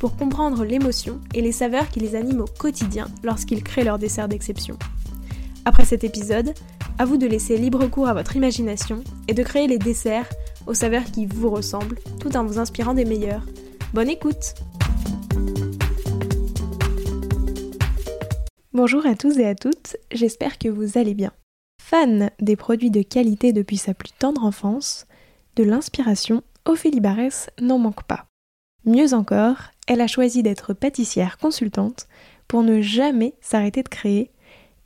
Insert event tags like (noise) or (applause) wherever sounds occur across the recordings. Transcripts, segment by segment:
pour comprendre l'émotion et les saveurs qui les animent au quotidien lorsqu'ils créent leur dessert d'exception. Après cet épisode, à vous de laisser libre cours à votre imagination et de créer les desserts aux saveurs qui vous ressemblent tout en vous inspirant des meilleurs. Bonne écoute Bonjour à tous et à toutes, j'espère que vous allez bien. Fan des produits de qualité depuis sa plus tendre enfance, de l'inspiration, Ophélie Barès n'en manque pas. Mieux encore, elle a choisi d'être pâtissière consultante pour ne jamais s'arrêter de créer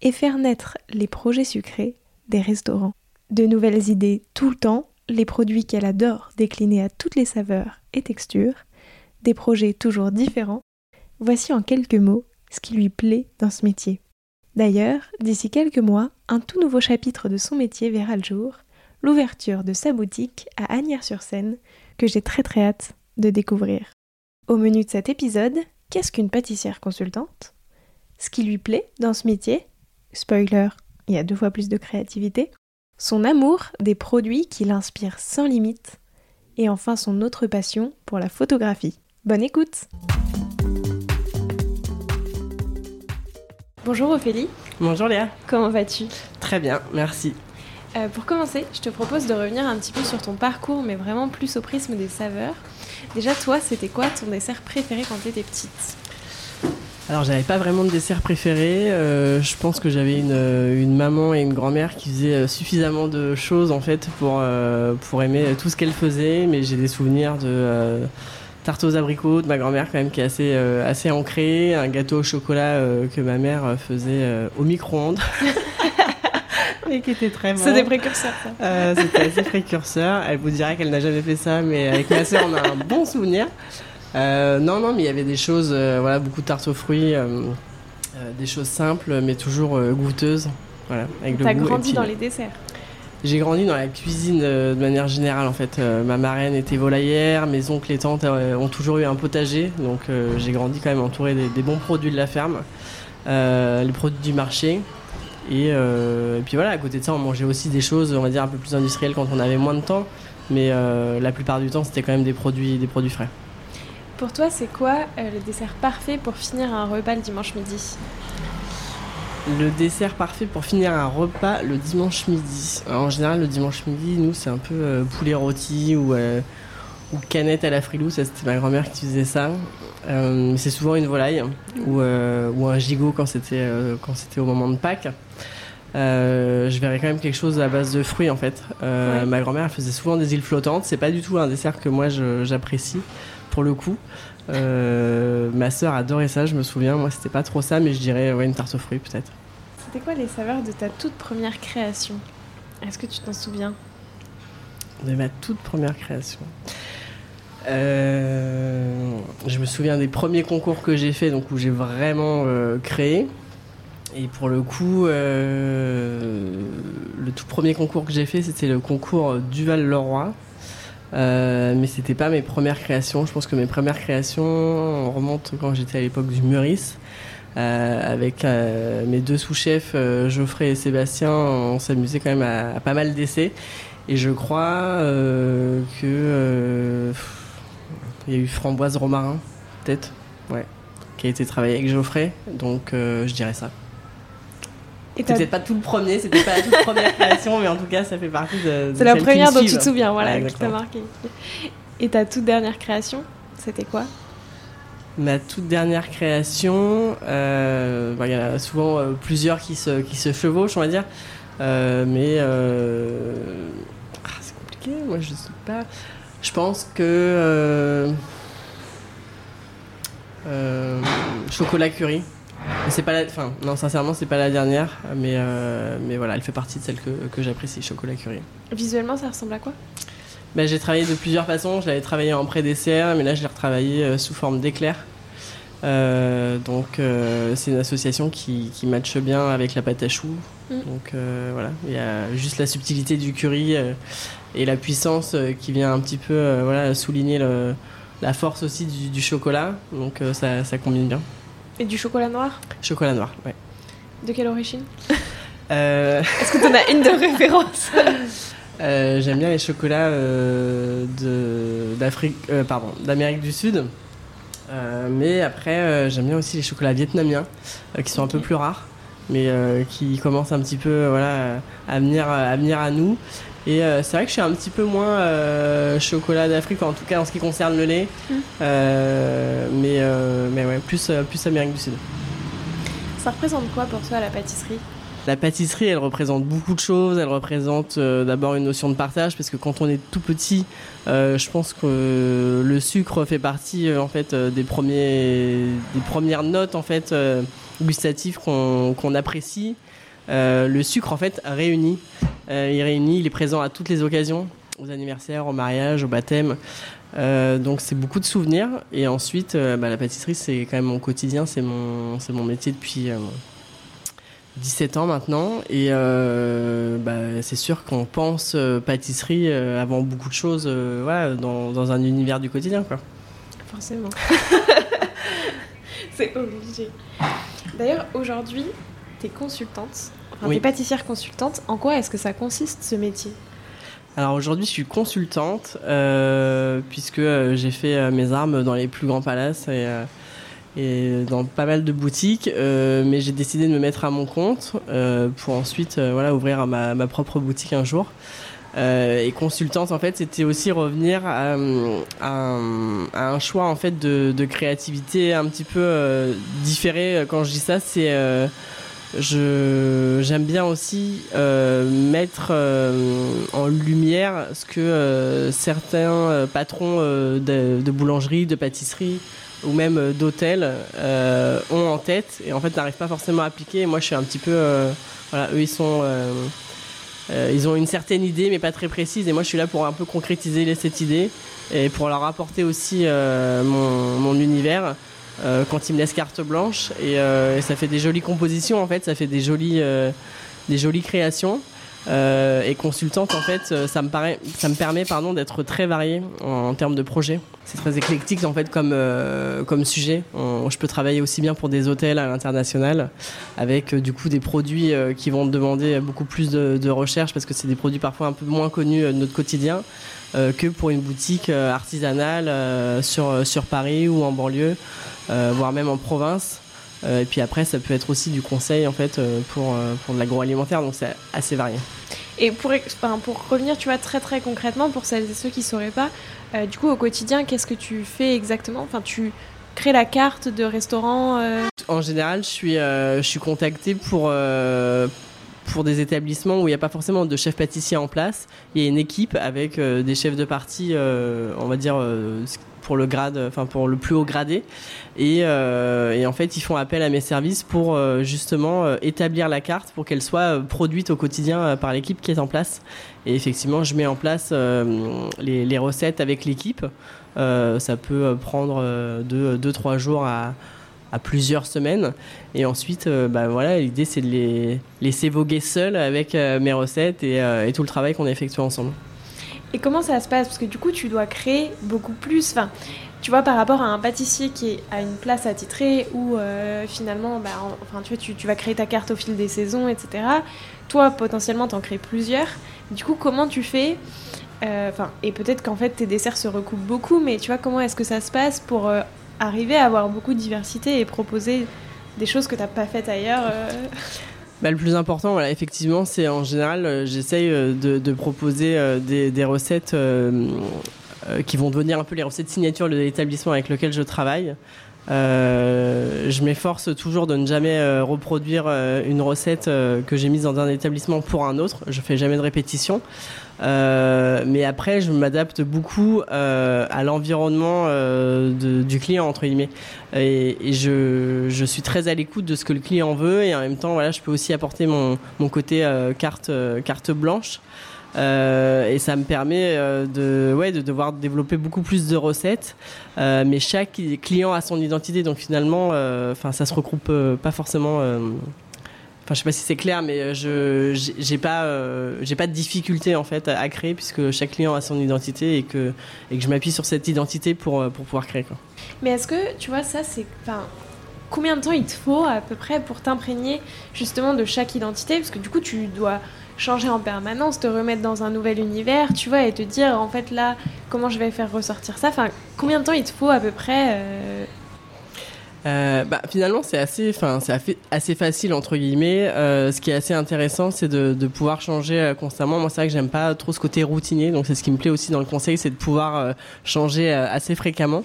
et faire naître les projets sucrés des restaurants. De nouvelles idées tout le temps, les produits qu'elle adore décliner à toutes les saveurs et textures, des projets toujours différents. Voici en quelques mots ce qui lui plaît dans ce métier. D'ailleurs, d'ici quelques mois, un tout nouveau chapitre de son métier verra le jour, l'ouverture de sa boutique à Agnières-sur-Seine, que j'ai très très hâte de découvrir. Au menu de cet épisode, qu'est-ce qu'une pâtissière consultante? Ce qui lui plaît dans ce métier? Spoiler, il y a deux fois plus de créativité. Son amour des produits qui l'inspirent sans limite. Et enfin son autre passion pour la photographie. Bonne écoute Bonjour Ophélie. Bonjour Léa. Comment vas-tu? Très bien, merci. Euh, pour commencer, je te propose de revenir un petit peu sur ton parcours, mais vraiment plus au prisme des saveurs. Déjà, toi, c'était quoi ton dessert préféré quand tu étais petite Alors, j'avais pas vraiment de dessert préféré. Euh, je pense que j'avais une, euh, une, maman et une grand-mère qui faisaient suffisamment de choses en fait pour, pour aimer tout ce qu'elles faisaient, mais j'ai des souvenirs de tarte aux abricots de ma grand-mère quand même qui est assez, euh, assez ancrée, un gâteau au chocolat euh, que ma mère euh, faisait au micro-ondes. (laughs) mais qui était très bon. C'est des précurseurs, ça. C'était assez précurseur. Elle vous dirait qu'elle n'a jamais fait ça, mais avec ma soeur, on a un bon souvenir. non, non, mais il y avait des choses, voilà, beaucoup de tartes aux fruits, des choses simples, mais toujours goûteuses. Voilà, avec T'as grandi dans les desserts j'ai grandi dans la cuisine euh, de manière générale en fait. Euh, ma marraine était volaillère, mes oncles et tantes euh, ont toujours eu un potager, donc j'ai grandi quand même entouré des, bons produits de la ferme, les produits du marché. Et, puis voilà, à côté de ça, on mangeait aussi des choses, on va dire, un peu plus industrielles quand on avait moins de temps, mais la plupart du temps, c'était quand même des produits, des produits frais. Pour toi, c'est quoi le dessert parfait pour finir un repas le dimanche midi? Le dessert parfait pour finir un repas le dimanche midi. en général, le dimanche midi, nous, c'est un peu euh, poulet rôti ou, euh, ou, canette à la frilou. Ça, c'était ma grand-mère qui faisait ça. Euh, c'est souvent une volaille ou, ou un gigot quand c'était quand c'était au moment de Pâques. je verrais quand même quelque chose à base de fruits en fait. Ma grand-mère faisait souvent des îles flottantes. C'est pas du tout un dessert que moi j'apprécie pour le coup. Euh, ma sœur adorait ça, je me souviens. Moi, c'était pas trop ça, mais je dirais ouais, une tarte aux fruits peut-être. C'était quoi les saveurs de ta toute première création? Est-ce que tu t'en souviens? De ma toute première création. Euh, je me souviens des premiers concours que j'ai fait, donc où j'ai vraiment euh, créé. Et pour le coup, le tout premier concours que j'ai fait, c'était le concours Duval-Leroy. Euh, mais c'était pas mes premières créations. Je pense que mes premières créations remontent quand j'étais à l'époque du Meurice. Euh, avec euh, mes deux sous-chefs, Geoffrey et Sébastien, on s'amusait quand même à, pas mal d'essais. Et je crois que il y a eu Framboise Romarin, peut-être, ouais, qui a été travaillé avec Geoffrey. Donc je dirais ça. Peut-être pas tout le premier, c'était pas la toute première (laughs) création, mais en tout cas, ça fait partie de. c'est la première dont tu te souviens, voilà, qui t'a marqué. Et ta toute dernière création, c'était quoi? Ma toute dernière création, euh, bah, il y en a souvent euh, plusieurs qui se, qui se chevauchent, on va dire. Euh, mais ah, c'est compliqué, moi je sais pas. Je pense que. chocolat curry. C'est pas la, enfin, non, sincèrement, c'est pas la dernière, mais, euh, mais voilà, elle fait partie de celle que, que j'apprécie, chocolat curry. Visuellement, ça ressemble à quoi? Ben, J'ai travaillé de plusieurs façons. Je l'avais travaillé en pré-dessert, mais là, je l'ai retravaillé euh, sous forme d'éclair. Donc c'est une association qui, qui matche bien avec la pâte à choux. Mm. Donc voilà, il y a juste la subtilité du curry et la puissance qui vient un petit peu voilà, souligner le, la force aussi du, chocolat. Donc ça, ça combine bien. Et du chocolat noir? Chocolat noir, ouais. De quelle origine? (laughs) Euh... Est-ce que tu en as une de (laughs) référence? Euh, J'aime bien les chocolats euh, d'Afrique, euh, pardon, d'Amérique du Sud. Mais après, j'aime bien aussi les chocolats vietnamiens, qui sont un peu plus rares, mais qui commencent un petit peu voilà, à, venir, à venir à nous. Et c'est vrai que je suis un petit peu moins chocolat d'Afrique, en tout cas en ce qui concerne le lait. Mmh. mais, mais ouais, plus, plus Amérique du Sud. Ça représente quoi pour toi la pâtisserie? La pâtisserie, elle représente beaucoup de choses. Elle représente euh, d'abord une notion de partage, parce que quand on est tout petit, euh, je pense que le sucre fait partie euh, en fait des premières notes en fait gustatives qu'on apprécie. le sucre en fait réunit, il est présent à toutes les occasions, aux anniversaires, au mariage, au baptême. donc c'est beaucoup de souvenirs. Et ensuite, bah, la pâtisserie, c'est quand même mon quotidien, c'est mon métier depuis 17 ans maintenant et euh, bah, c'est sûr qu'on pense euh, pâtisserie euh, avant beaucoup de choses voilà, dans, dans, un univers du quotidien. Quoi. Forcément. (laughs) c'est obligé. D'ailleurs, aujourd'hui, tu es consultante, enfin, tu es pâtissière consultante. En quoi est-ce que ça consiste ce métier? Alors aujourd'hui, je suis consultante puisque j'ai fait mes armes dans les plus grands palaces et et dans pas mal de boutiques, euh, mais j'ai décidé de me mettre à mon compte euh, pour ensuite euh, voilà, ouvrir ma, ma, propre boutique un jour. et consultante, en fait, c'était aussi revenir à, un choix en fait de, de créativité un petit peu différé. Quand je dis ça, c'est j'aime bien aussi mettre en lumière ce que certains patrons de boulangerie, de pâtisserie ou même euh, d'hôtels euh, ont en tête et en fait n'arrivent pas forcément à appliquer. moi, je suis un petit peu, euh, voilà, eux ils sont, ils ont une certaine idée mais pas très précise et moi je suis là pour un peu concrétiser cette idée et pour leur apporter aussi mon, mon, univers. quand ils me laissent carte blanche et, et, ça fait des jolies compositions en fait, ça fait des jolies, des jolies créations. Euh, et consultante, en fait, euh, ça me, paraît, ça me permet pardon, d'être très varié en, termes de projets. C'est très éclectique en fait comme, euh, comme sujet. je peux travailler aussi bien pour des hôtels à l'international avec du coup des produits qui vont demander beaucoup plus de, de recherche parce que c'est des produits parfois un peu moins connus de notre quotidien que pour une boutique artisanale sur, sur Paris ou en banlieue, voire même en province. Euh, et puis après, ça peut être aussi du conseil en fait euh, pour, euh, pour de l'agroalimentaire, donc c'est assez varié. Et pour, enfin, pour revenir, tu vois, très très concrètement, pour celles et ceux qui ne sauraient pas, du coup, au quotidien, qu'est-ce que tu fais exactement? Enfin, tu crées la carte de restaurant En général, je suis, je suis contacté pour, pour des établissements où il n'y a pas forcément de chef pâtissier en place. Il y a une équipe avec des chefs de partie, on va dire pour le grade, enfin pour le plus haut gradé. Et, euh, en fait, ils font appel à mes services pour euh, justement euh, établir la carte pour qu'elle soit produite au quotidien par l'équipe qui est en place. Et effectivement, je mets en place les, recettes avec l'équipe. ça peut prendre 2 deux, trois jours à, plusieurs semaines. Et ensuite, bah, voilà, l'idée c'est de les laisser voguer seuls avec mes recettes et, et tout le travail qu'on a effectué ensemble. Et comment ça se passe? Parce que du coup, tu dois créer beaucoup plus. Enfin, tu vois, par rapport à un pâtissier qui a une place attitrée où euh, finalement, bah, enfin, tu, vois, tu, vas créer ta carte au fil des saisons, etc. Toi, potentiellement, tu en crées plusieurs. Du coup, comment tu fais? Euh, et peut-être qu'en fait, tes desserts se recoupent beaucoup, mais tu vois, comment est-ce que ça se passe pour euh, arriver à avoir beaucoup de diversité et proposer des choses que tu n'as pas faites ailleurs bah, le plus important, effectivement, c'est en général, euh, j'essaye euh, de, proposer euh, des, recettes qui vont devenir un peu les recettes signature de l'établissement avec lequel je travaille. Je m'efforce toujours de ne jamais reproduire une recette que j'ai mise dans un établissement pour un autre. Je fais jamais de répétition. Euh, mais après, je m'adapte beaucoup euh, à l'environnement euh, du client entre guillemets, et, je, je, suis très à l'écoute de ce que le client veut, et en même temps, voilà, je peux aussi apporter mon, mon côté carte carte blanche. Et ça me permet de, ouais, de devoir développer beaucoup plus de recettes. mais chaque client a son identité, donc finalement, enfin, ça se regroupe pas forcément Enfin, je sais pas si c'est clair, mais euh, je j'ai pas euh, j'ai pas de difficulté en fait à, créer puisque chaque client a son identité et que et que je m'appuie sur cette identité pour euh, pour pouvoir créer quoi. Mais est-ce que tu vois ça c'est combien de temps il te faut à peu près pour t'imprégner justement de chaque identité? Parce que du coup tu dois changer en permanence, te remettre dans un nouvel univers, tu vois, et te dire en fait là comment je vais faire ressortir ça? Enfin, combien de temps il te faut à peu près euh, bah, finalement, c'est assez, c'est assez facile entre guillemets. Euh, ce qui est assez intéressant, c'est de, de, pouvoir changer euh, constamment. Moi, c'est vrai que j'aime pas trop ce côté routinier, donc c'est ce qui me plaît aussi dans le conseil, c'est de pouvoir euh, changer assez fréquemment.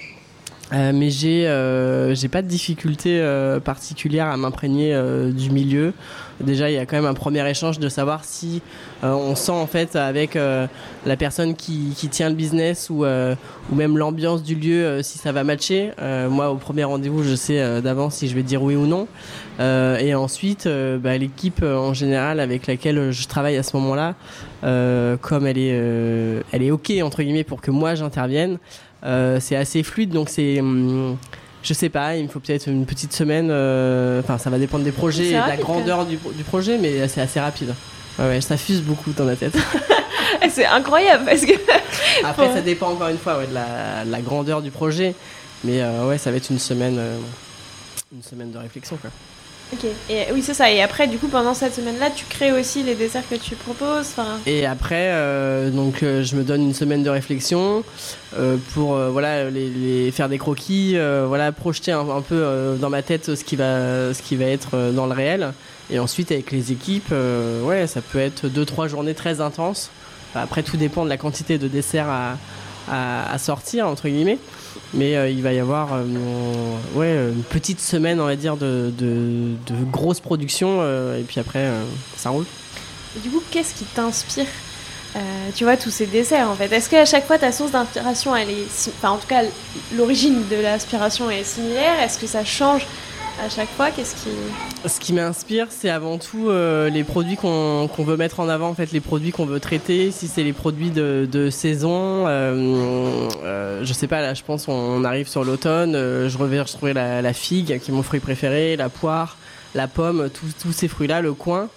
Euh, mais j'ai euh, j'ai pas de difficulté euh, particulière à m'imprégner du milieu. Déjà, il y a quand même un premier échange de savoir si on sent en fait avec la personne qui, qui, tient le business ou ou même l'ambiance du lieu si ça va matcher. moi, au premier rendez-vous, je sais d'avance si je vais dire oui ou non. et ensuite, bah, l'équipe en général avec laquelle je travaille à ce moment-là, comme elle est elle est ok entre guillemets pour que moi j'intervienne. Euh, c'est assez fluide, donc c'est. Hum, je sais pas, il me faut peut-être une petite semaine. euh, Enfin, ça va dépendre des projets et de la grandeur du, du projet, mais c'est assez rapide. Ouais, ouais, ça fuse beaucoup dans la tête. (laughs) c'est incroyable parce que. (laughs) Après, ça dépend encore une fois ouais, de, la, la grandeur du projet, mais euh, ouais, ça va être une semaine, euh, une semaine de réflexion quoi. Ok, et oui c'est ça. Et après, du coup, pendant cette semaine-là, tu crées aussi les desserts que tu proposes. Et après, euh, donc, euh, je me donne une semaine de réflexion euh, pour euh, voilà les, les, faire des croquis, euh, voilà projeter un, peu euh, dans ma tête ce qui va ce qui va être dans le réel. Et ensuite, avec les équipes, ouais, ça peut être deux trois journées très intenses. Après, tout dépend de la quantité de desserts à, à, sortir entre guillemets. Mais euh, il va y avoir euh, ouais, une petite semaine, on va dire, de, de, de grosse production. Euh, et puis après, euh, ça roule. Du coup, qu'est-ce qui t'inspire euh, tu vois, tous ces desserts en fait? Est-ce qu'à chaque fois ta source d'inspiration, elle est. Enfin, en tout cas, l'origine de l'inspiration est similaire? Est-ce que ça change à chaque fois Qu'est-ce qui. Ce qui m'inspire, c'est avant tout euh, les produits qu'on qu veut mettre en avant, en fait, les produits qu'on veut traiter. Si c'est les produits de, saison, euh, euh, je sais pas, là, je pense on arrive sur l'automne, euh, je reviens retrouver la, la, figue, qui est mon fruit préféré, la poire, la pomme, tous ces fruits-là, le coin.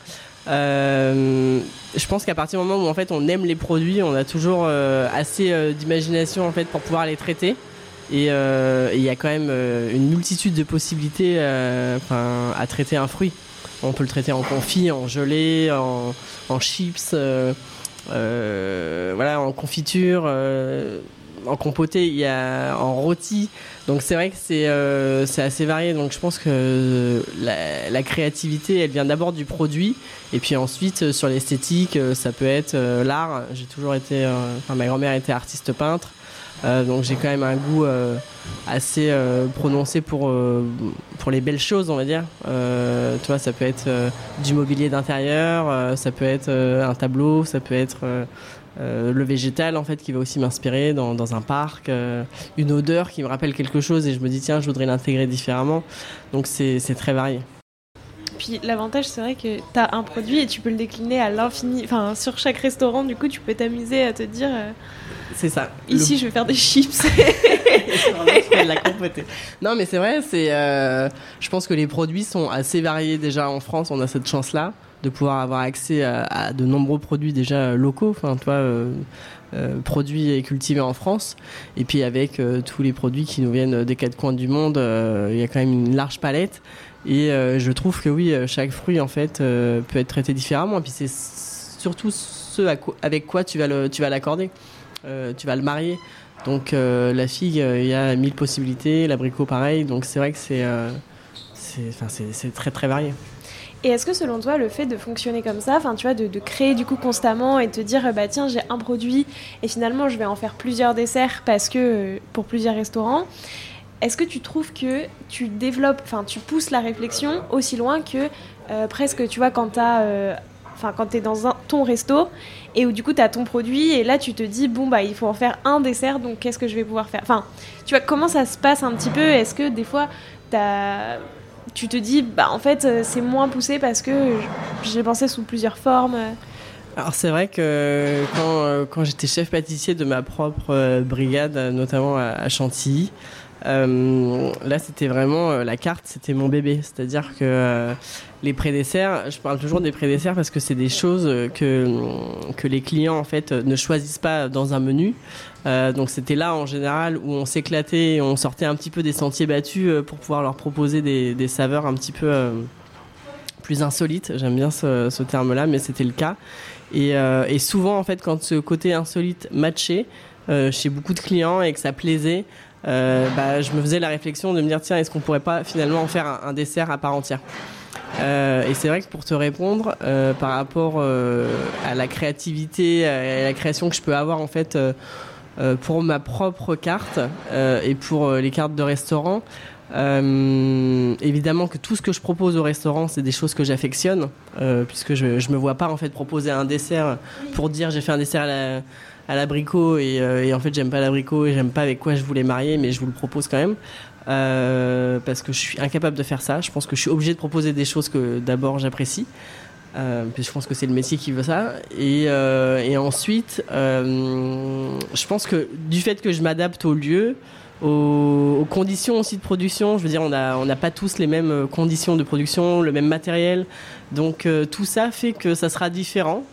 Euh, je pense qu'à partir du moment où en fait on aime les produits, on a toujours assez d'imagination en fait pour pouvoir les traiter. Et il euh, y a quand même euh, une multitude de possibilités euh, à traiter un fruit. On peut le traiter en confit, en gelée, en, chips, voilà, en confiture, en compoté, y a en rôti. Donc c'est vrai que c'est euh, assez varié. Donc je pense que la, la créativité, elle vient d'abord du produit, et puis ensuite sur l'esthétique, ça peut être l'art. J'ai toujours été, ma grand-mère était artiste peintre. Euh, donc j'ai quand même un goût euh, assez euh, prononcé pour, pour les belles choses, on va dire. Tu vois, ça peut être du mobilier d'intérieur, ça peut être un tableau, ça peut être le végétal en fait qui va aussi m'inspirer dans, dans, un parc, une odeur qui me rappelle quelque chose et je me dis tiens, je voudrais l'intégrer différemment. Donc c'est très varié. Puis l'avantage, c'est vrai que tu as un produit et tu peux le décliner à l'infini. Enfin, sur chaque restaurant, du coup, tu peux t'amuser à te dire. Euh, c'est ça. Ici, le... je vais faire des (laughs) chips. la. Non, mais c'est vrai, c'est. Euh, je pense que les produits sont assez variés déjà en France. On a cette chance-là de pouvoir avoir accès à, à, de nombreux produits déjà locaux. Enfin, toi. Euh, euh, produits et cultivés en France. Et puis avec euh, tous les produits qui nous viennent des quatre coins du monde, euh, il y a quand même une large palette. Et je trouve que oui, chaque fruit en fait peut être traité différemment. Et puis c'est surtout ce avec quoi tu vas le, tu vas l'accorder, tu vas le marier. Donc la figue, il y a mille possibilités, l'abricot pareil. Donc c'est vrai que c'est c'est très très varié. Et est-ce que selon toi, le fait de fonctionner comme ça, enfin tu vois, de, de, créer du coup constamment et te dire bah tiens j'ai un produit et finalement je vais en faire plusieurs desserts parce que pour plusieurs restaurants, est-ce que tu trouves que tu développes, enfin tu pousses la réflexion aussi loin que euh, presque tu vois quand t'as euh, enfin quand tu es dans ton resto et où du coup tu as ton produit et là tu te dis bon bah il faut en faire un dessert donc qu'est-ce que je vais pouvoir faire? Enfin tu vois comment ça se passe un petit peu? Est-ce que des fois tu as tu te dis bah en fait c'est moins poussé parce que j'ai pensé sous plusieurs formes? Alors c'est vrai que quand, j'étais chef pâtissier de ma propre brigade, notamment à Chantilly, euh, là, c'était vraiment euh, la carte, c'était mon bébé. C'est-à-dire que euh, les prédesserts, je parle toujours des prédesserts parce que c'est des choses que, que les clients en fait ne choisissent pas dans un menu. donc c'était là en général où on s'éclatait, on sortait un petit peu des sentiers battus pour pouvoir leur proposer des, saveurs un petit peu plus insolites. J'aime bien ce, ce terme-là, mais c'était le cas. Et, et, souvent en fait, quand ce côté insolite matchait chez beaucoup de clients et que ça plaisait, euh, bah, je me faisais la réflexion de me dire tiens, est-ce qu'on pourrait pas finalement en faire un, dessert à part entière? Euh, et c'est vrai que pour te répondre, euh, par rapport à la créativité et la création que je peux avoir en fait pour ma propre carte et pour les cartes de restaurant, évidemment que tout ce que je propose au restaurant, c'est des choses que j'affectionne, puisque je, je me vois pas en fait proposer un dessert pour dire j'ai fait un dessert à la à l'abricot et, euh, et, en fait j'aime pas l'abricot et j'aime pas avec quoi je voulais marier mais je vous le propose quand même euh, parce que je suis incapable de faire ça je pense que je suis obligé de proposer des choses que d'abord j'apprécie euh, puis je pense que c'est le métier qui veut ça et, euh, ensuite je pense que du fait que je m'adapte au lieu aux, conditions aussi de production. Je veux dire, on n'a on a pas tous les mêmes conditions de production, le même matériel. Donc tout ça fait que ça sera différent,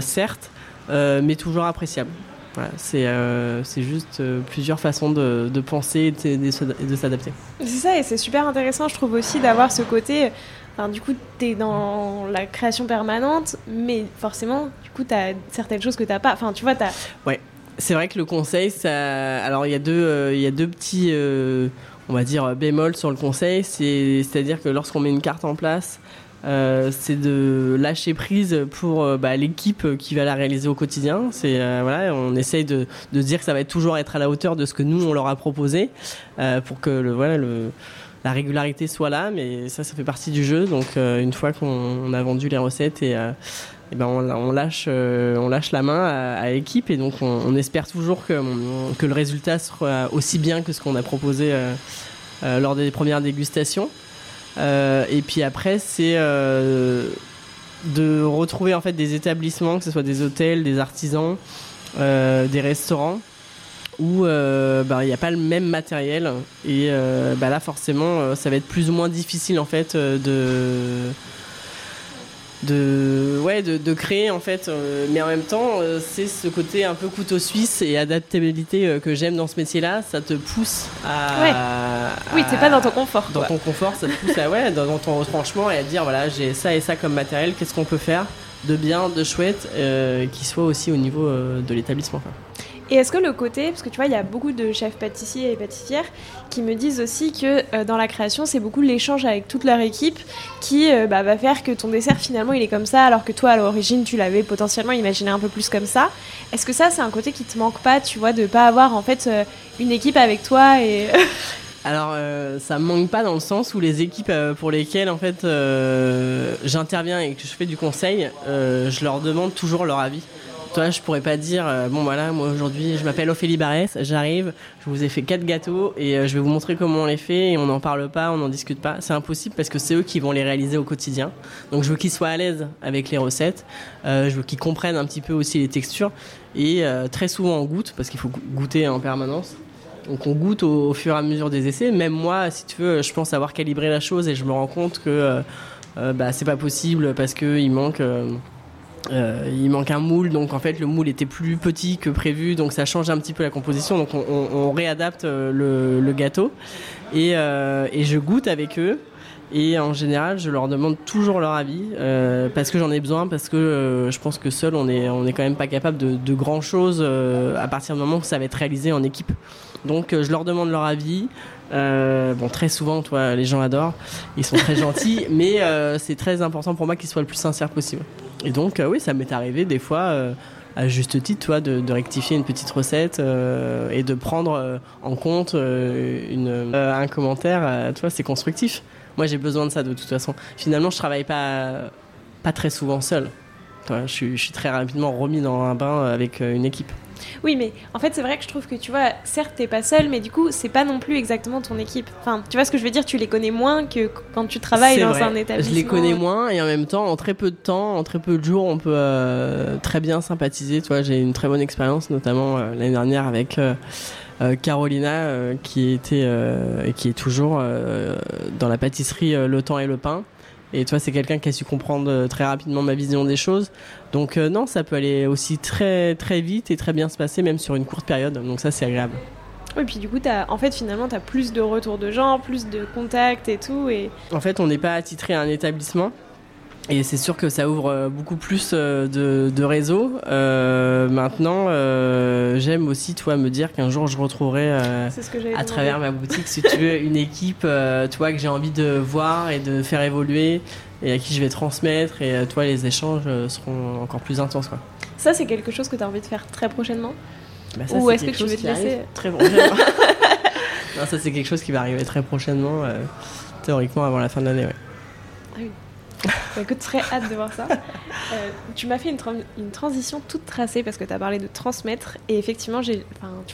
certes, mais toujours appréciable. Voilà, c'est euh, juste euh, plusieurs façons de, de penser et de, de s'adapter. C'est ça, et c'est super intéressant, je trouve aussi, d'avoir ce côté. Enfin, du coup, tu es dans la création permanente, mais forcément, du coup, tu as certaines choses que tu n'as pas. Enfin, tu vois, tu as. Ouais, c'est vrai que le conseil, ça. Alors, il y, a deux, il y a deux petits, on va dire, bémols sur le conseil. C'est-à-dire que lorsqu'on met une carte en place, euh, c'est de lâcher prise pour euh, bah, l'équipe qui va la réaliser au quotidien. C'est euh, voilà, on essaye de, de dire que ça va toujours être à la hauteur de ce que nous on leur a proposé euh, pour que le, voilà le la régularité soit là, mais ça, ça fait partie du jeu. Donc, euh, une fois qu'on a vendu les recettes et, et ben on, on lâche, on lâche la main à, à l'équipe et donc on, on, espère toujours que, que le résultat sera aussi bien que ce qu'on a proposé lors des premières dégustations. Euh, et puis après, c'est euh, de retrouver en fait des établissements, que ce soit des hôtels, des artisans, euh, des restaurants, où il bah, n'y a pas le même matériel. Et bah, là, forcément, ça va être plus ou moins difficile en fait de de ouais de, de, créer en fait euh, mais en même temps euh, c'est ce côté un peu couteau suisse et adaptabilité euh, que j'aime dans ce métier là ça te pousse à, ouais. oui t'es pas dans ton confort dans ton confort ça te pousse à ouais dans, dans ton retranchement et à dire voilà j'ai ça et ça comme matériel qu'est-ce qu'on peut faire de bien de chouette euh, qui soit aussi au niveau de l'établissement enfin. Et est-ce que le côté, parce que tu vois, il y a beaucoup de chefs pâtissiers et pâtissières qui me disent aussi que euh, dans la création, c'est beaucoup l'échange avec toute leur équipe qui euh, bah, va faire que ton dessert finalement il est comme ça, alors que toi à l'origine tu l'avais potentiellement imaginé un peu plus comme ça. Est-ce que ça c'est un côté qui te manque pas, tu vois, de pas avoir en fait euh, une équipe avec toi et (laughs) Alors, euh, ça me manque pas dans le sens où les équipes pour lesquelles en fait j'interviens et que je fais du conseil, je leur demande toujours leur avis. Toi, je pourrais pas dire bon voilà, moi aujourd'hui, je m'appelle Ophélie Barès, j'arrive, je vous ai fait quatre gâteaux et je vais vous montrer comment on les fait et on n'en parle pas, on n'en discute pas. C'est impossible parce que c'est eux qui vont les réaliser au quotidien. Donc, je veux qu'ils soient à l'aise avec les recettes, je veux qu'ils comprennent un petit peu aussi les textures et très souvent on goûte parce qu'il faut goûter en permanence. Donc on goûte au, fur et à mesure des essais. Même moi, si tu veux, je pense avoir calibré la chose et je me rends compte que euh, euh, bah, c'est pas possible parce qu'il manque. Euh, euh, il manque un moule, donc en fait le moule était plus petit que prévu, donc ça change un petit peu la composition, donc on, on, on réadapte le, le, gâteau et, euh, et, je goûte avec eux. Et en général, je leur demande toujours leur avis euh, parce que j'en ai besoin, parce que euh, je pense que seul, on est, on est quand même pas capable de, de grand chose euh, à partir du moment où ça va être réalisé en équipe. Donc, euh, je leur demande leur avis. Euh, bon, très souvent, toi, les gens adorent, ils sont très gentils, (laughs) mais c'est très important pour moi qu'ils soient le plus sincères possible. Et donc, oui, ça m'est arrivé des fois à juste titre, toi, de, rectifier une petite recette euh, et de prendre euh, en compte euh, un commentaire. tu vois, c'est constructif. Moi, j'ai besoin de ça de toute façon. Finalement, je travaille pas pas très souvent seul. je, je suis très rapidement remis dans un bain avec une équipe. Oui, mais en fait, c'est vrai que je trouve que tu vois, certes, t'es pas seul, mais du coup, c'est pas non plus exactement ton équipe. Enfin, tu vois ce que je veux dire Tu les connais moins que quand tu travailles dans un établissement. Je les connais moins et en même temps, en très peu de temps, en très peu de jours, on peut euh, très bien sympathiser. Tu vois, j'ai une très bonne expérience, notamment euh, l'année dernière avec. Euh, Carolina qui était qui est toujours dans la pâtisserie Le Temps et le Pain et toi, c'est quelqu'un qui a su comprendre très rapidement ma vision des choses. Donc euh, non, ça peut aller aussi très très vite et très bien se passer, même sur une courte période. Donc ça, c'est agréable. Oui, puis du coup, as, en fait, finalement, tu as plus de retours de gens, plus de contacts et tout. Et... En fait, on n'est pas attitré à un établissement. Et c'est sûr que ça ouvre euh, beaucoup plus euh, de, de réseaux. Euh, maintenant, j'aime aussi, toi, me dire qu'un jour je retrouverai à travers ma boutique, si tu veux, une équipe, toi, que j'ai envie de voir et de faire évoluer et à qui je vais transmettre. Et toi, les échanges seront encore plus intenses. Quoi. Ça, c'est quelque chose que tu as envie de faire très prochainement bah, Ou est-ce que tu veux te laisser Très prochainement. (laughs) non, ça, c'est quelque chose qui va arriver très prochainement, théoriquement avant la fin de l'année. Ouais. Ah oui. Bah, écoute, très hâte de voir ça. Euh, tu m'as fait une, transition toute tracée parce que tu as parlé de transmettre. Et effectivement,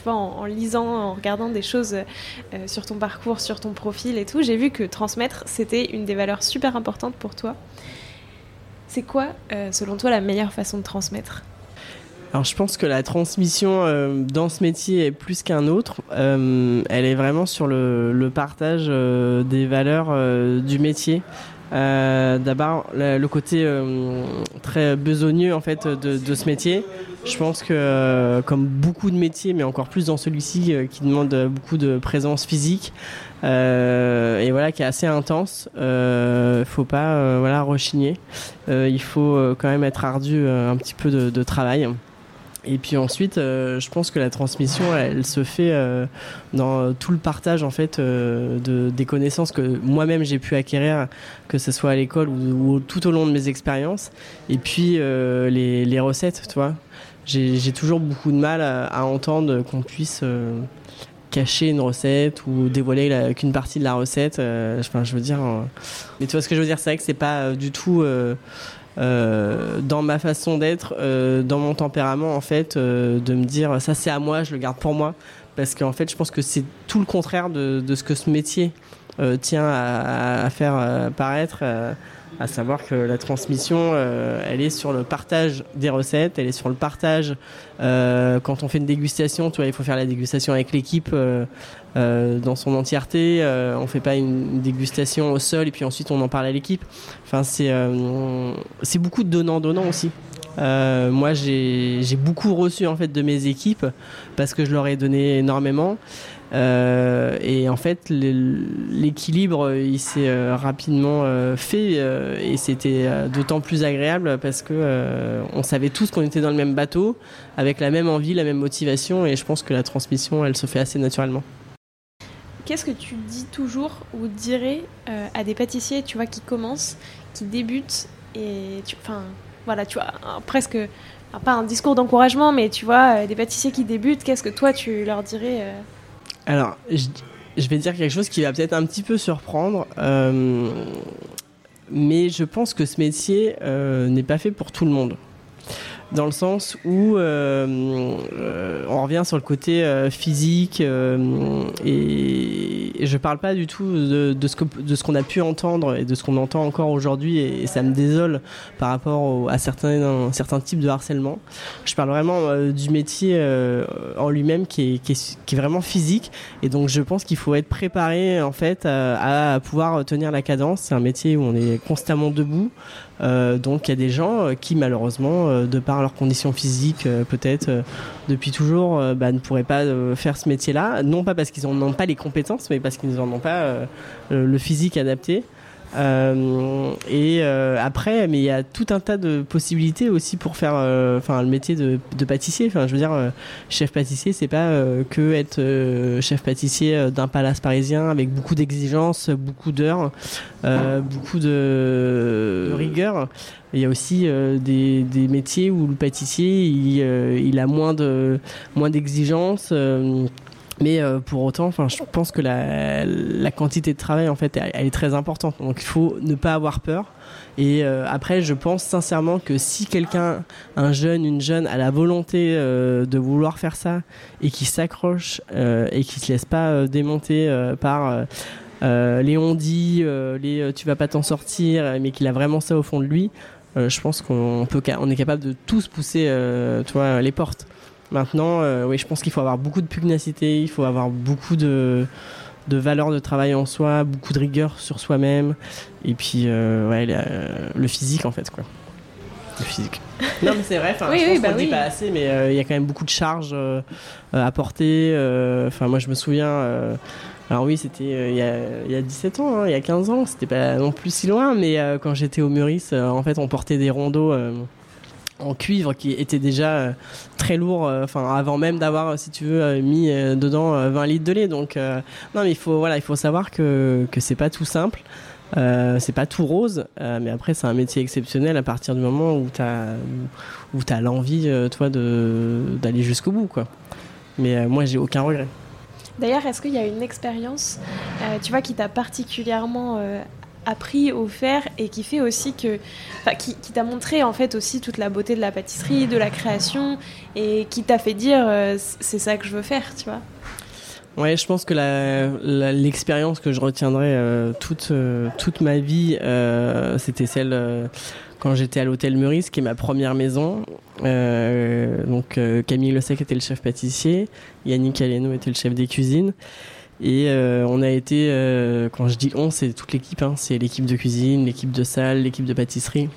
en, lisant, en regardant des choses euh, sur ton parcours, sur ton profil et tout, j'ai vu que transmettre, c'était une des valeurs super importantes pour toi. C'est quoi, euh, selon toi, la meilleure façon de transmettre? Alors je pense que la transmission dans ce métier est plus qu'un autre. elle est vraiment sur le partage des valeurs du métier. Euh, d'abord, le, côté euh, très besogneux en fait de, ce métier. Je pense que, euh, comme beaucoup de métiers, mais encore plus dans celui-ci qui demande beaucoup de présence physique et voilà, qui est assez intense, faut pas voilà rechigner. il faut quand même être ardu un petit peu de travail. Et puis ensuite, euh, je pense que la transmission, elle, se fait euh, dans tout le partage en fait euh, de, des connaissances que moi-même j'ai pu acquérir, que ce soit à l'école ou, tout au long de mes expériences. Et puis les, recettes, tu vois. J'ai toujours beaucoup de mal à, entendre qu'on puisse cacher une recette ou dévoiler qu'une partie de la recette. je veux dire. Mais tu vois ce que je veux dire, c'est vrai que c'est pas du tout euh, dans ma façon d'être, euh, dans mon tempérament, en fait, euh, de me dire ça c'est à moi, je le garde pour moi. Parce qu'en fait, je pense que c'est tout le contraire de, de, ce que ce métier tient à, à faire paraître à savoir que la transmission, elle est sur le partage des recettes, elle est sur le partage quand on fait une dégustation. Tu vois, il faut faire la dégustation avec l'équipe euh, dans son entièreté. Euh, on fait pas une dégustation au sol et puis ensuite on en parle à l'équipe. Enfin, c'est euh, c'est beaucoup de donnant-donnant aussi. moi, j'ai beaucoup reçu en fait de mes équipes parce que je leur ai donné énormément. Et en fait, l'équilibre, il s'est rapidement fait et c'était d'autant plus agréable parce que on savait tous qu'on était dans le même bateau, avec la même envie, la même motivation. Et je pense que la transmission, elle se fait assez naturellement qu'est-ce que tu dis toujours ou dirais euh, à des pâtissiers, tu vois, qui commencent, qui débutent et enfin, voilà, tu vois, presque pas un discours d'encouragement, mais tu vois, euh, des pâtissiers qui débutent, qu'est-ce que toi tu leur dirais euh? Alors, je, vais dire quelque chose qui va peut-être un petit peu surprendre. mais je pense que ce métier n'est pas fait pour tout le monde dans le sens où euh, euh, on revient sur le côté euh, physique et, je parle pas du tout de, ce qu'on a pu entendre et de ce qu'on entend encore aujourd'hui et, ça me désole par rapport à certains, types de harcèlement. Je parle vraiment du métier en lui-même qui est, vraiment physique et donc je pense qu'il faut être préparé en fait à pouvoir tenir la cadence. C'est un métier où on est constamment debout. Euh, donc il y a des gens euh, qui malheureusement, euh, de par leurs conditions physiques, peut-être depuis toujours, bah, ne pourraient pas faire ce métier-là. Non pas parce qu'ils n'en ont pas les compétences, mais parce qu'ils n'en ont pas le physique adapté. Euh, et euh, après, mais il y a tout un tas de possibilités aussi pour faire, euh, enfin, le métier de, de, pâtissier. Enfin, je veux dire, chef pâtissier, c'est pas que être chef pâtissier d'un palace parisien avec beaucoup d'exigences, beaucoup d'heures, beaucoup de, rigueur. Il y a aussi des, des, métiers où le pâtissier il, il a moins de moins d'exigences Mais euh, pour autant, enfin, je pense que la, la, quantité de travail, en fait, elle, est très importante. Donc, il faut ne pas avoir peur. Et euh, après, je pense sincèrement que si quelqu'un, un jeune, une jeune, a la volonté euh, de vouloir faire ça et qui s'accroche et qui se laisse pas démonter par les on dit, les tu vas pas t'en sortir, mais qu'il a vraiment ça au fond de lui, je pense qu'on peut, on est capable de tous pousser, toi, les portes. Maintenant, euh, oui, je pense qu'il faut avoir beaucoup de pugnacité, il faut avoir beaucoup de, de valeur de travail en soi, beaucoup de rigueur sur soi-même, et puis euh, ouais, le physique en fait, quoi. Le physique. (laughs) non, mais c'est vrai, oui, je pense bah dit pas assez, mais euh, il y a quand même beaucoup de charges à porter. Enfin, moi, je me souviens. alors oui, c'était il, y a 17 ans, hein, il y a 15 ans, c'était pas non plus si loin, mais quand j'étais au Meurice, en fait, on portait des rondeaux en cuivre qui était déjà euh, très lourd euh, enfin avant même d'avoir si tu veux euh, mis dedans 20 litres de lait. Donc non mais il faut voilà il faut savoir que que c'est pas tout simple. C'est pas tout rose mais après c'est un métier exceptionnel à partir du moment où tu as où, as l'envie toi de d'aller jusqu'au bout quoi. Mais moi j'ai aucun regret. D'ailleurs, est-ce qu'il y a une expérience, tu vois, qui t'a particulièrement appris faire et qui fait aussi que, qui, qui t'a montré en fait aussi toute la beauté de la pâtisserie, de la création et qui t'a fait dire euh, c'est ça que je veux faire, tu vois. Ouais, je pense que l'expérience que je retiendrai euh, toute euh, toute ma vie, c'était celle quand j'étais à l'hôtel Meurice, qui est ma première maison. donc Camille Le Sec était le chef pâtissier, Yannick Aleno était le chef des cuisines. Et euh, on a été, euh, quand je dis on, c'est toute l'équipe. Hein. c'est l'équipe de cuisine, l'équipe de salle, l'équipe de pâtisserie,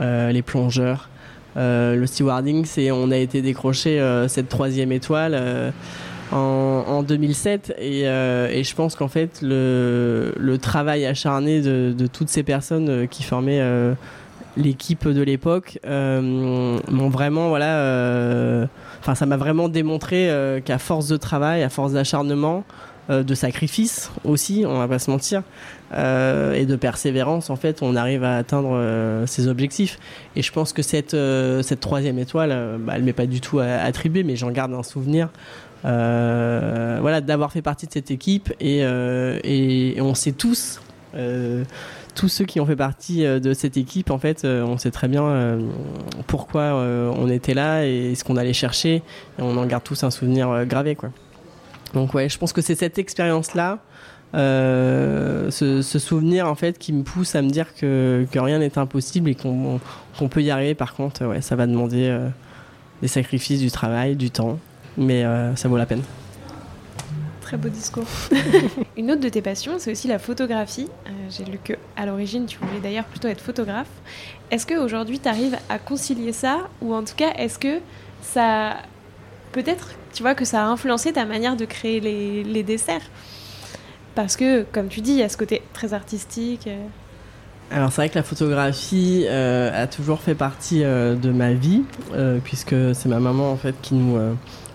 euh, les plongeurs, le stewarding. C'est, on a été décroché cette troisième étoile en, en, 2007. Et, je pense qu'en fait, le, travail acharné de, de toutes ces personnes qui formaient l'équipe de l'époque m'ont vraiment, voilà. Enfin, ça m'a vraiment démontré qu'à force de travail, à force d'acharnement, de sacrifice aussi, on va pas se mentir, euh, et de persévérance, en fait, on arrive à atteindre euh, ses objectifs. Et je pense que cette, cette troisième étoile, bah, elle m'est pas du tout attribuée, mais j'en garde un souvenir. voilà, d'avoir fait partie de cette équipe et, et, on sait tous tous ceux qui ont fait partie de cette équipe, en fait, on sait très bien pourquoi on était là et ce qu'on allait chercher. Et on en garde tous un souvenir gravé, quoi. Donc ouais, je pense que c'est cette expérience-là, euh, ce, souvenir en fait, qui me pousse à me dire que, que rien n'est impossible et qu'on peut y arriver. Par contre, ouais, ça va demander euh, des sacrifices, du travail, du temps, mais euh, ça vaut la peine. Très beau discours. (laughs) Une autre de tes passions, c'est aussi la photographie. J'ai lu que à l'origine, tu voulais d'ailleurs plutôt être photographe. Est-ce qu'aujourd'hui, tu arrives à concilier ça Ou en tout cas, est-ce que ça peut-être, tu vois, que ça a influencé ta manière de créer les, desserts. Parce que, comme tu dis, il y a ce côté très artistique. Euh. Alors c'est vrai que la photographie euh, a toujours fait partie euh, de ma vie, puisque c'est ma maman en fait qui nous,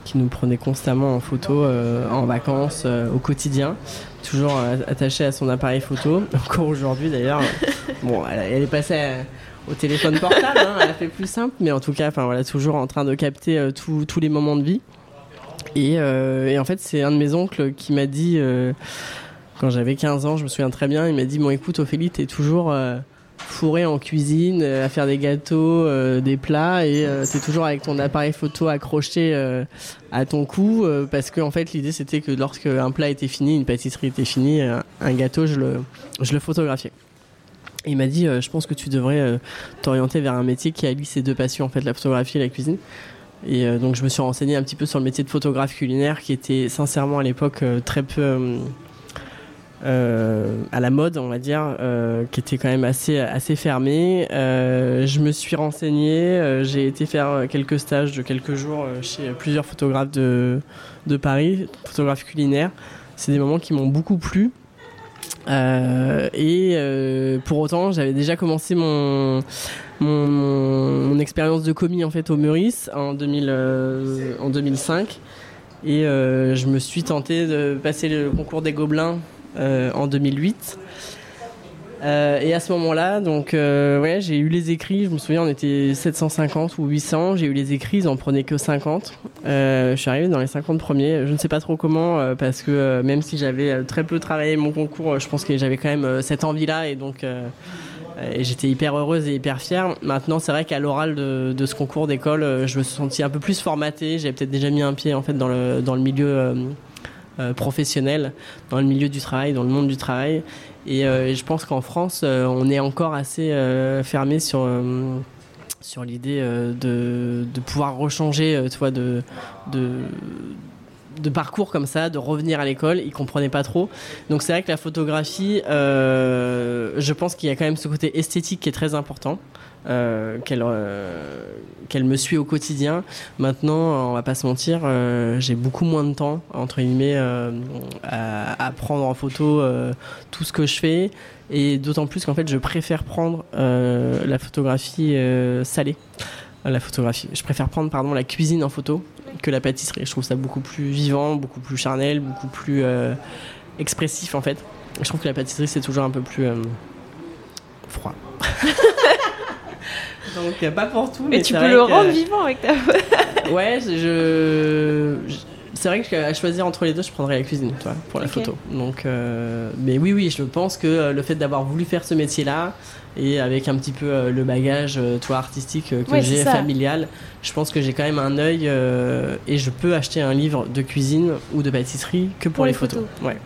qui nous prenait constamment en photo en vacances, au quotidien, toujours attachée à son appareil photo, (laughs) encore aujourd'hui d'ailleurs. bon, elle, est passée au téléphone portable, hein, elle a fait plus simple, mais en tout cas, voilà, toujours en train de capter euh, tous les moments de vie. Euh, et, en fait, c'est un de mes oncles qui m'a dit, euh, quand j'avais 15 ans, je me souviens très bien, il m'a dit Bon, écoute, Ophélie, t'es toujours fourré en cuisine, à faire des gâteaux, des plats, et t'es toujours avec ton appareil photo accroché à ton cou, parce que en fait, l'idée c'était que lorsque un plat était fini, une pâtisserie était finie, un, gâteau, je le photographiais il m'a dit, euh, je pense que tu devrais euh, t'orienter vers un métier qui allie ces deux passions, en fait, la photographie et la cuisine. Et euh, donc je me suis renseigné un petit peu sur le métier de photographe culinaire, qui était sincèrement à l'époque très peu à la mode, on va dire, qui était quand même assez assez fermé. je me suis renseigné, j'ai été faire quelques stages de quelques jours chez plusieurs photographes de de Paris, photographes culinaires. C'est des moments qui m'ont beaucoup plu euh, et euh, pour autant, j'avais déjà commencé mon, mon, expérience de commis en fait au Meurice en, 2000, euh, en 2005. Et je me suis tenté de passer le concours des Gobelins en 2008. Euh, et à ce moment-là, donc, euh, ouais, j'ai eu les écrits. Je me souviens, on était 750 ou 800. J'ai eu les écrits, ils en prenaient que 50. Euh, je suis arrivée dans les 50 premiers. Je ne sais pas trop comment, parce que même si j'avais très peu travaillé mon concours, je pense que j'avais quand même cette envie-là. Et donc, j'étais hyper heureuse et hyper fière. Maintenant, c'est vrai qu'à l'oral de, ce concours d'école, je me suis sentie un peu plus formatée. J'avais peut-être déjà mis un pied en fait dans le, dans le milieu. professionnel dans le milieu du travail, dans le monde du travail. Et euh, je pense qu'en France, euh, on est encore assez euh, fermé sur, sur l'idée de, de pouvoir rechanger, tu vois, de, de, de parcours comme ça, de revenir à l'école. Ils comprenaient pas trop. Donc c'est vrai que la photographie, je pense qu'il y a quand même ce côté esthétique qui est très important. Euh, qu'elle euh, qu'elle me suit au quotidien. Maintenant, on va pas se mentir, euh, j'ai beaucoup moins de temps entre guillemets à, à prendre en photo tout ce que je fais, et d'autant plus qu'en fait, je préfère prendre la photographie salée. La photographie. Je préfère prendre pardon la cuisine en photo que la pâtisserie. Je trouve ça beaucoup plus vivant, beaucoup plus charnel, beaucoup plus expressif en fait. Je trouve que la pâtisserie c'est toujours un peu plus froid. (laughs) Donc euh, pas pour tout. Mais mais tu peux le rendre vivant avec ta (laughs) Ouais, je, je- c'est vrai que à choisir entre les deux, je prendrais la cuisine, toi, pour la photo. Donc, euh, mais oui, oui, je pense que euh, le fait d'avoir voulu faire ce métier-là et avec un petit peu euh, le bagage, toi, artistique que Ouais, j'ai, familial, je pense que j'ai quand même un œil euh, et je peux acheter un livre de cuisine ou de pâtisserie que pour, Pour les les photos. photos. Ouais.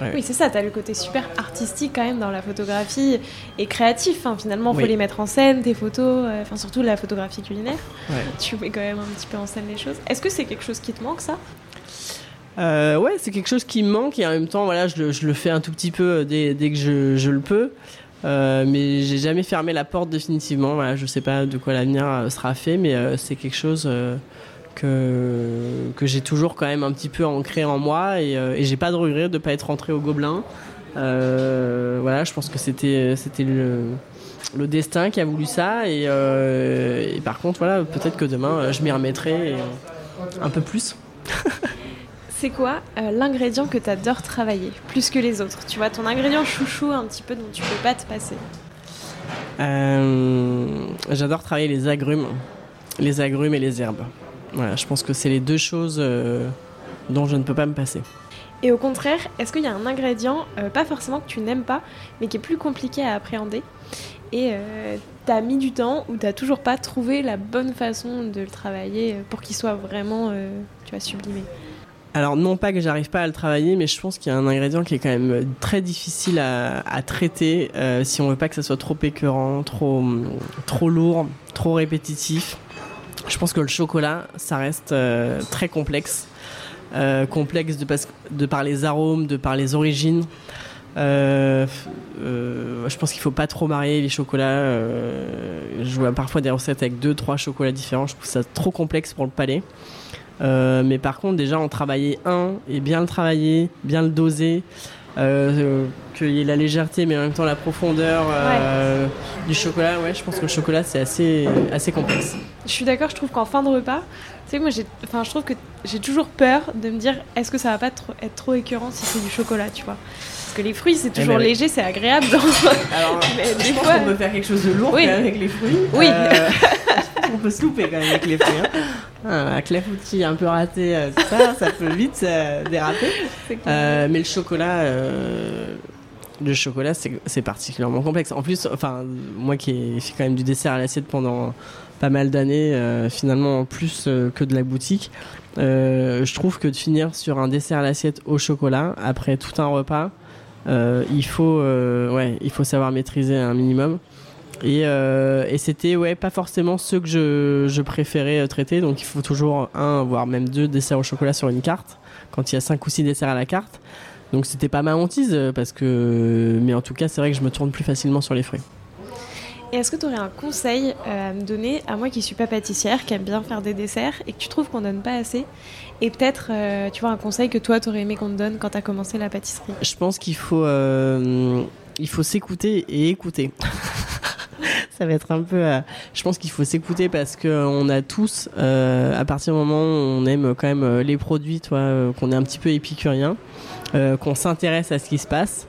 Ouais. Oui, c'est ça, tu as le côté super artistique quand même dans la photographie et créatif. hein. Finalement, il faut Oui. les mettre en scène, tes photos, euh, surtout la photographie culinaire. Ouais. (laughs) Tu mets quand même un petit peu en scène les choses. Est-ce que c'est quelque chose qui te manque ça? Euh, ouais, c'est quelque chose qui me manque et en même temps, voilà, je le, je le fais un tout petit peu euh, dès, dès que je, je le peux. Euh, mais j'ai jamais fermé la porte définitivement. Voilà, je sais pas de quoi l'avenir euh, sera fait, mais euh, c'est quelque chose que, que j'ai toujours quand même un petit peu ancré en moi et, euh, et j'ai pas de regret de pas être rentré au Gobelin. Euh, voilà, je pense que c'était c'était le, le destin qui a voulu ça et, euh, et par contre, voilà, peut-être que demain je m'y remettrai et, un peu plus. (laughs) C'est quoi euh, l'ingrédient que tu adores travailler plus que les autres? Tu vois, ton ingrédient chouchou un petit peu dont tu peux pas te passer. J'adore travailler les agrumes, les agrumes et les herbes. Voilà, je pense que c'est les deux choses euh, dont je ne peux pas me passer. Et au contraire, est-ce qu'il y a un ingrédient, euh, pas forcément que tu n'aimes pas, mais qui est plus compliqué à appréhender et euh, t'as mis du temps ou t'as toujours pas trouvé la bonne façon de le travailler pour qu'il soit vraiment, tu vois, sublimé? Alors non pas que j'arrive pas à le travailler, mais je pense qu'il y a un ingrédient qui est quand même très difficile à, à traiter si on veut pas que ça soit trop écœurant, trop trop lourd, trop répétitif. Je pense que le chocolat, ça reste euh, très complexe, Euh, complexe de, de par les arômes, de par les origines. Euh, euh, je pense qu'il faut pas trop marier les chocolats. euh, je vois parfois des recettes avec deux, trois chocolats différents. Je trouve ça trop complexe pour le palais. Euh, mais par contre, déjà en travailler un et bien le travailler, bien le doser, euh, qu'il y ait la légèreté mais en même temps la profondeur euh, du chocolat. Ouais, je pense que le chocolat c'est assez assez complexe. Je suis d'accord, je trouve qu'en fin de repas, tu sais, moi, j'ai, enfin, je trouve que j'ai toujours peur de me dire, est-ce que ça va pas trop- être trop écœurant si c'est du chocolat, tu vois? Parce que les fruits, c'est toujours ben oui. léger, c'est agréable. dans- Alors, (laughs) Mais je des pense fois- qu'on peut faire quelque chose de lourd Oui. avec les fruits. Oui. Euh, (laughs) (laughs) on peut se louper quand même avec les fruits. Hein. Ah, un clafoutis un peu raté, euh, ça, ça peut vite euh, déraper. Euh, mais le chocolat, euh, le chocolat, c'est particulièrement complexe. En plus, enfin, moi qui ai fait quand même du dessert à l'assiette pendant pas mal d'années, finalement plus que de la boutique, je trouve que de finir sur un dessert à l'assiette au chocolat après tout un repas, il faut, ouais, il faut savoir maîtriser un minimum. Et, euh, et c'était ouais pas forcément ceux que je, je préférais euh, traiter. Donc il faut toujours un voire même deux desserts au chocolat sur une carte quand il y a cinq ou six desserts à la carte. Donc c'était pas ma hantise euh, parce que mais en tout cas c'est vrai que je me tourne plus facilement sur les fruits. Et est-ce que tu aurais un conseil à me donner à moi qui suis pas pâtissière, qui aime bien faire des desserts et que tu trouves qu'on donne pas assez? Et peut-être, euh, tu vois, un conseil que toi, t'aurais aimé qu'on te donne quand t'as commencé la pâtisserie? Je pense qu'il faut euh, il faut s'écouter et écouter (laughs) ça va être un peu euh, je pense qu'il faut s'écouter parce que euh, on a tous euh, à partir du moment où on aime quand même les produits toi qu'on est un petit peu épicurien qu'on s'intéresse à ce qui se passe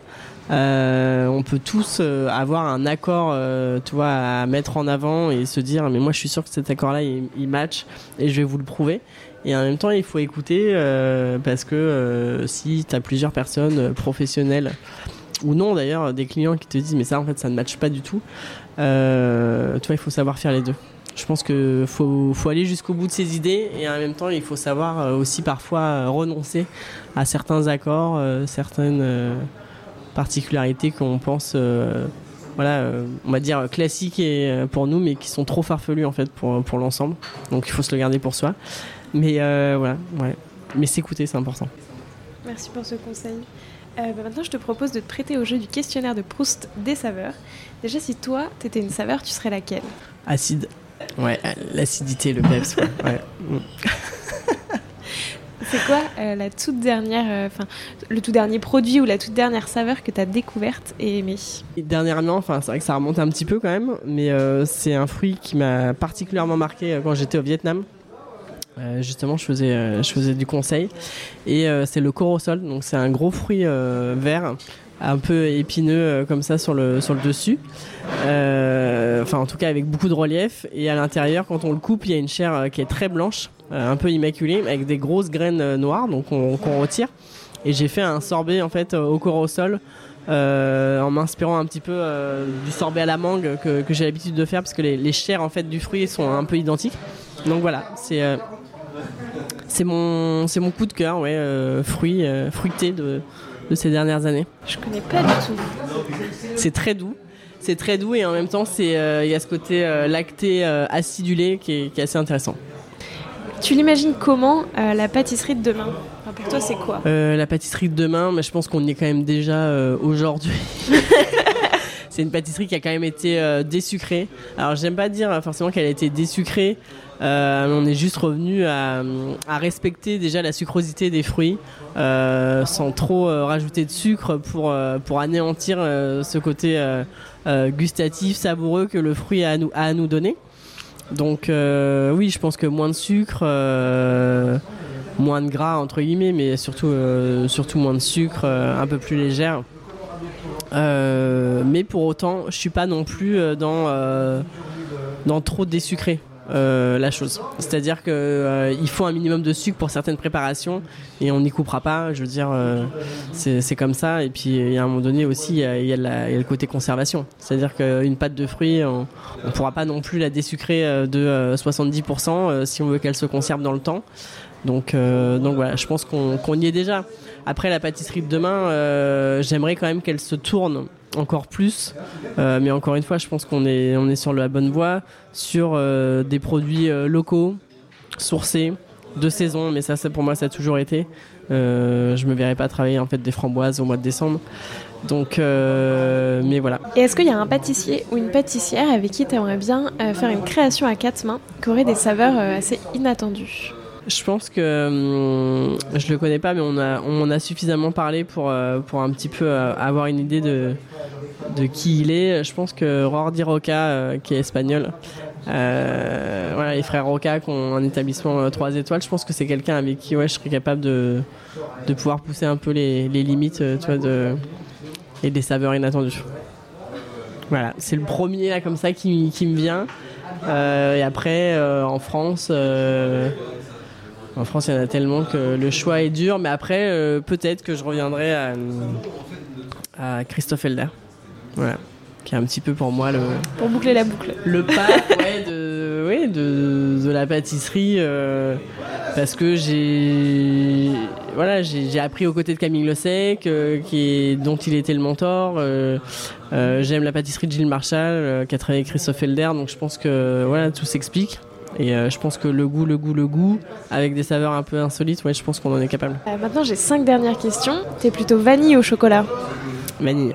on peut tous avoir un accord, à mettre en avant et se dire, mais moi je suis sûr que cet accord-là, il, match et je vais vous le prouver. Et en même temps, il faut écouter parce que si tu as plusieurs personnes professionnelles ou non d'ailleurs, des clients qui te disent mais ça en fait ça ne matche pas du tout, euh, toi il faut savoir faire les deux. Je pense qu'il faut, faut, aller jusqu'au bout de ses idées et en même temps il faut savoir euh, aussi parfois euh, renoncer à certains accords, certaines particularités qu'on pense voilà, on va dire classiques et, pour nous, mais qui sont trop farfelus en fait pour, pour l'ensemble. Donc il faut se le garder pour soi. Mais voilà, ouais. Mais s'écouter, c'est important. Merci pour ce conseil. Euh, bah, maintenant, je te propose de te prêter au jeu du questionnaire de Proust des saveurs. Déjà, si toi, t'étais une saveur, tu serais laquelle? Acide. Ouais, l'acidité, le peps. ouais. (laughs) C'est quoi euh, la toute dernière, euh, le tout dernier produit ou la toute dernière saveur que tu as découverte et aimée? Dernièrement, enfin, c'est vrai que ça remonte un petit peu quand même, mais c'est un fruit qui m'a particulièrement marqué quand j'étais au Vietnam. Euh, justement, je faisais, euh, je faisais du conseil. Et euh, c'est le corosol, donc c'est un gros fruit vert, un peu épineux comme ça sur le, sur le dessus. Enfin, en tout cas, avec beaucoup de relief. Et à l'intérieur, quand on le coupe, il y a une chair qui est très blanche, un peu immaculée, avec des grosses graines noires, donc qu'on retire. Et j'ai fait un sorbet en fait au corosol. en m'inspirant un petit peu du sorbet à la mangue que, j'ai l'habitude de faire parce que les, les, chairs en fait du fruit sont un peu identiques. Donc voilà, c'est c'est mon, c'est mon coup de cœur, ouais, euh, fruit, euh, fruité de, de, ces dernières années. Je connais pas du tout. C'est très doux. C'est très doux et en même temps, c'est euh, il y a ce côté lacté acidulé qui est, qui est, assez intéressant. Tu l'imagines comment la pâtisserie de demain? Pour toi, c'est quoi? La pâtisserie de demain, mais je pense qu'on y est quand même déjà aujourd'hui. (laughs) c'est une pâtisserie qui a quand même été désucrée. Alors, j'aime pas dire forcément qu'elle a été désucrée. Euh, on est juste revenu à, respecter déjà la sucrosité des fruits euh, sans trop euh, rajouter de sucre pour, anéantir ce côté gustatif, savoureux que le fruit a à nous, donner. Donc oui, je pense que moins de sucre, moins de gras entre guillemets, mais surtout moins de sucre, un peu plus légère. Mais pour autant, je suis pas non plus dans, dans trop désucré. Euh, la chose. C'est-à-dire qu'il euh, faut un minimum de sucre pour certaines préparations et on n'y coupera pas. Je veux dire, euh, c'est comme ça. Et puis, y a un moment donné aussi, il y, a, le côté conservation. C'est-à-dire qu'une pâte de fruits, on ne pourra pas non plus la désucrer de 70% si on veut qu'elle se conserve dans le temps. Donc, donc voilà, je pense qu'on y est déjà. Après, la pâtisserie de demain, j'aimerais quand même qu'elle se tourne encore plus. Euh, mais encore une fois, je pense qu'on est, sur la bonne voie, sur euh, des produits euh, locaux, sourcés, de saison, mais ça, ça, pour moi, ça a toujours été. je me verrais pas travailler en fait des framboises au mois de décembre. Donc, mais voilà. Et est-ce qu'il y a un pâtissier ou une pâtissière avec qui tu aimerais bien faire une création à quatre mains qui aurait des saveurs assez inattendues? Je pense que hum, je le connais pas, mais on a on a suffisamment parlé pour pour un petit peu avoir une idée de de qui il est. Je pense que Rordi Roca, euh, qui est espagnol, euh, voilà, les frères Roca qui ont un établissement 3 euh, étoiles, je pense que c'est quelqu'un avec qui ouais, je serais capable de, de pouvoir pousser un peu les, les limites tu vois, de, et des saveurs inattendues. Voilà, c'est le premier là comme ça qui, qui me vient. et après, en France, en France, il y en a tellement que le choix est dur. Mais après, peut-être que je reviendrai à, à Christophe Elder. Voilà. Qui est un petit peu pour moi le. Pour boucler la boucle. Le pas de, ouais, de, de, la pâtisserie. Euh, parce que j'ai. Voilà, j'ai appris aux côtés de Camille Le Sec, euh, qui est, dont il était le mentor. Euh, j'aime la pâtisserie de Gilles Marshall, qui a travaillé avec Christophe Elder. Donc je pense que voilà, tout s'explique. Et je pense que le goût, le goût, le goût, avec des saveurs un peu insolites, ouais, je pense qu'on en est capable. maintenant, j'ai cinq dernières questions. T'es plutôt vanille ou chocolat? Vanille.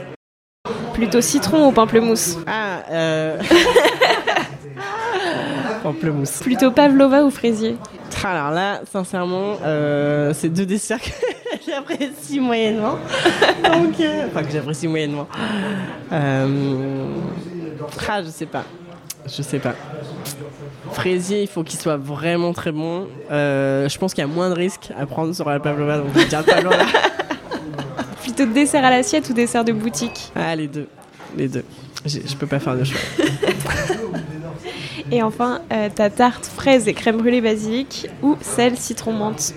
Plutôt citron ou pamplemousse? Ah, euh... (laughs) pamplemousse. Plutôt pavlova ou fraisier? Alors là, sincèrement, euh, c'est deux desserts que (laughs) j'apprécie moyennement. Donc, euh, enfin, que j'apprécie moyennement. Euh... Ah, je sais pas. Je sais pas. Fraisier, il faut qu'il soit vraiment très bon. Euh, je pense qu'il y a moins de risques à prendre sur la pavlova, donc je vais dire pavlova. (laughs) plutôt dessert à l'assiette ou dessert de boutique? Ah, les deux. Les deux. Je peux pas faire de choix. (laughs) Et enfin, euh, ta tarte fraise et crème brûlée basilic ou celle citron menthe?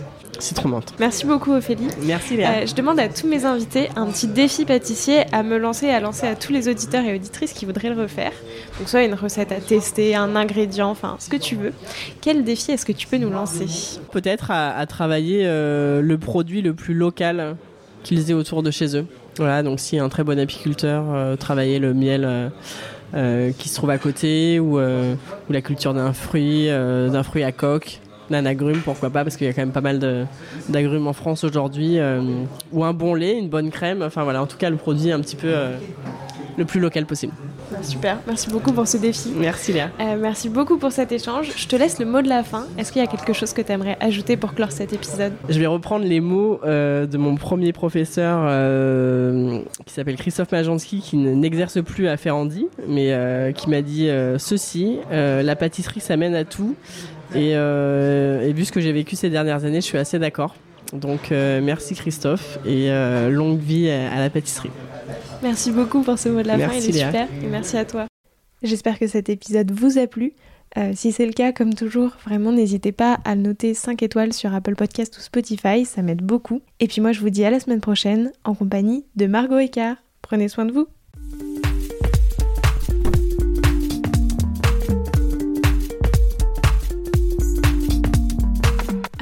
Menthe. Merci beaucoup Ophélie. Merci Léa. Euh, je demande à tous mes invités un petit défi pâtissier à me lancer et à lancer à tous les auditeurs et auditrices qui voudraient le refaire. Donc soit une recette à tester, un ingrédient, enfin ce que tu veux. Quel défi est-ce que tu peux nous lancer? Peut-être à, à travailler euh, le produit le plus local qu'ils aient autour de chez eux. Voilà, donc si un très bon apiculteur, euh, travailler le miel euh, euh, qui se trouve à côté ou, euh, ou la culture d'un fruit, euh, d'un fruit à coque, d'un agrume, pourquoi pas, parce qu'il y a quand même pas mal d'agrumes en France aujourd'hui, euh, ou un bon lait, une bonne crème, enfin voilà, en tout cas le produit un petit peu euh, le plus local possible. Super, merci beaucoup pour ce défi. Merci Léa. Euh, merci beaucoup pour cet échange. Je te laisse le mot de la fin. Est-ce qu'il y a quelque chose que tu aimerais ajouter pour clore cet épisode? Je vais reprendre les mots euh, de mon premier professeur euh, qui s'appelle Christophe Majanski, qui n'exerce plus à Ferrandi, mais qui m'a dit ceci la pâtisserie, ça mène à tout. Et, euh, et vu ce que j'ai vécu ces dernières années, je suis assez d'accord. Donc euh, merci Christophe et euh, longue vie à, la pâtisserie. Merci beaucoup pour ce mot de la fin, il est Léa. super. Et merci à toi. J'espère que cet épisode vous a plu. Euh, si c'est le cas, comme toujours, vraiment n'hésitez pas à le noter 5 étoiles sur Apple Podcast ou Spotify, ça m'aide beaucoup. Et puis moi je vous dis à la semaine prochaine en compagnie de Margot Écart. Prenez soin de vous.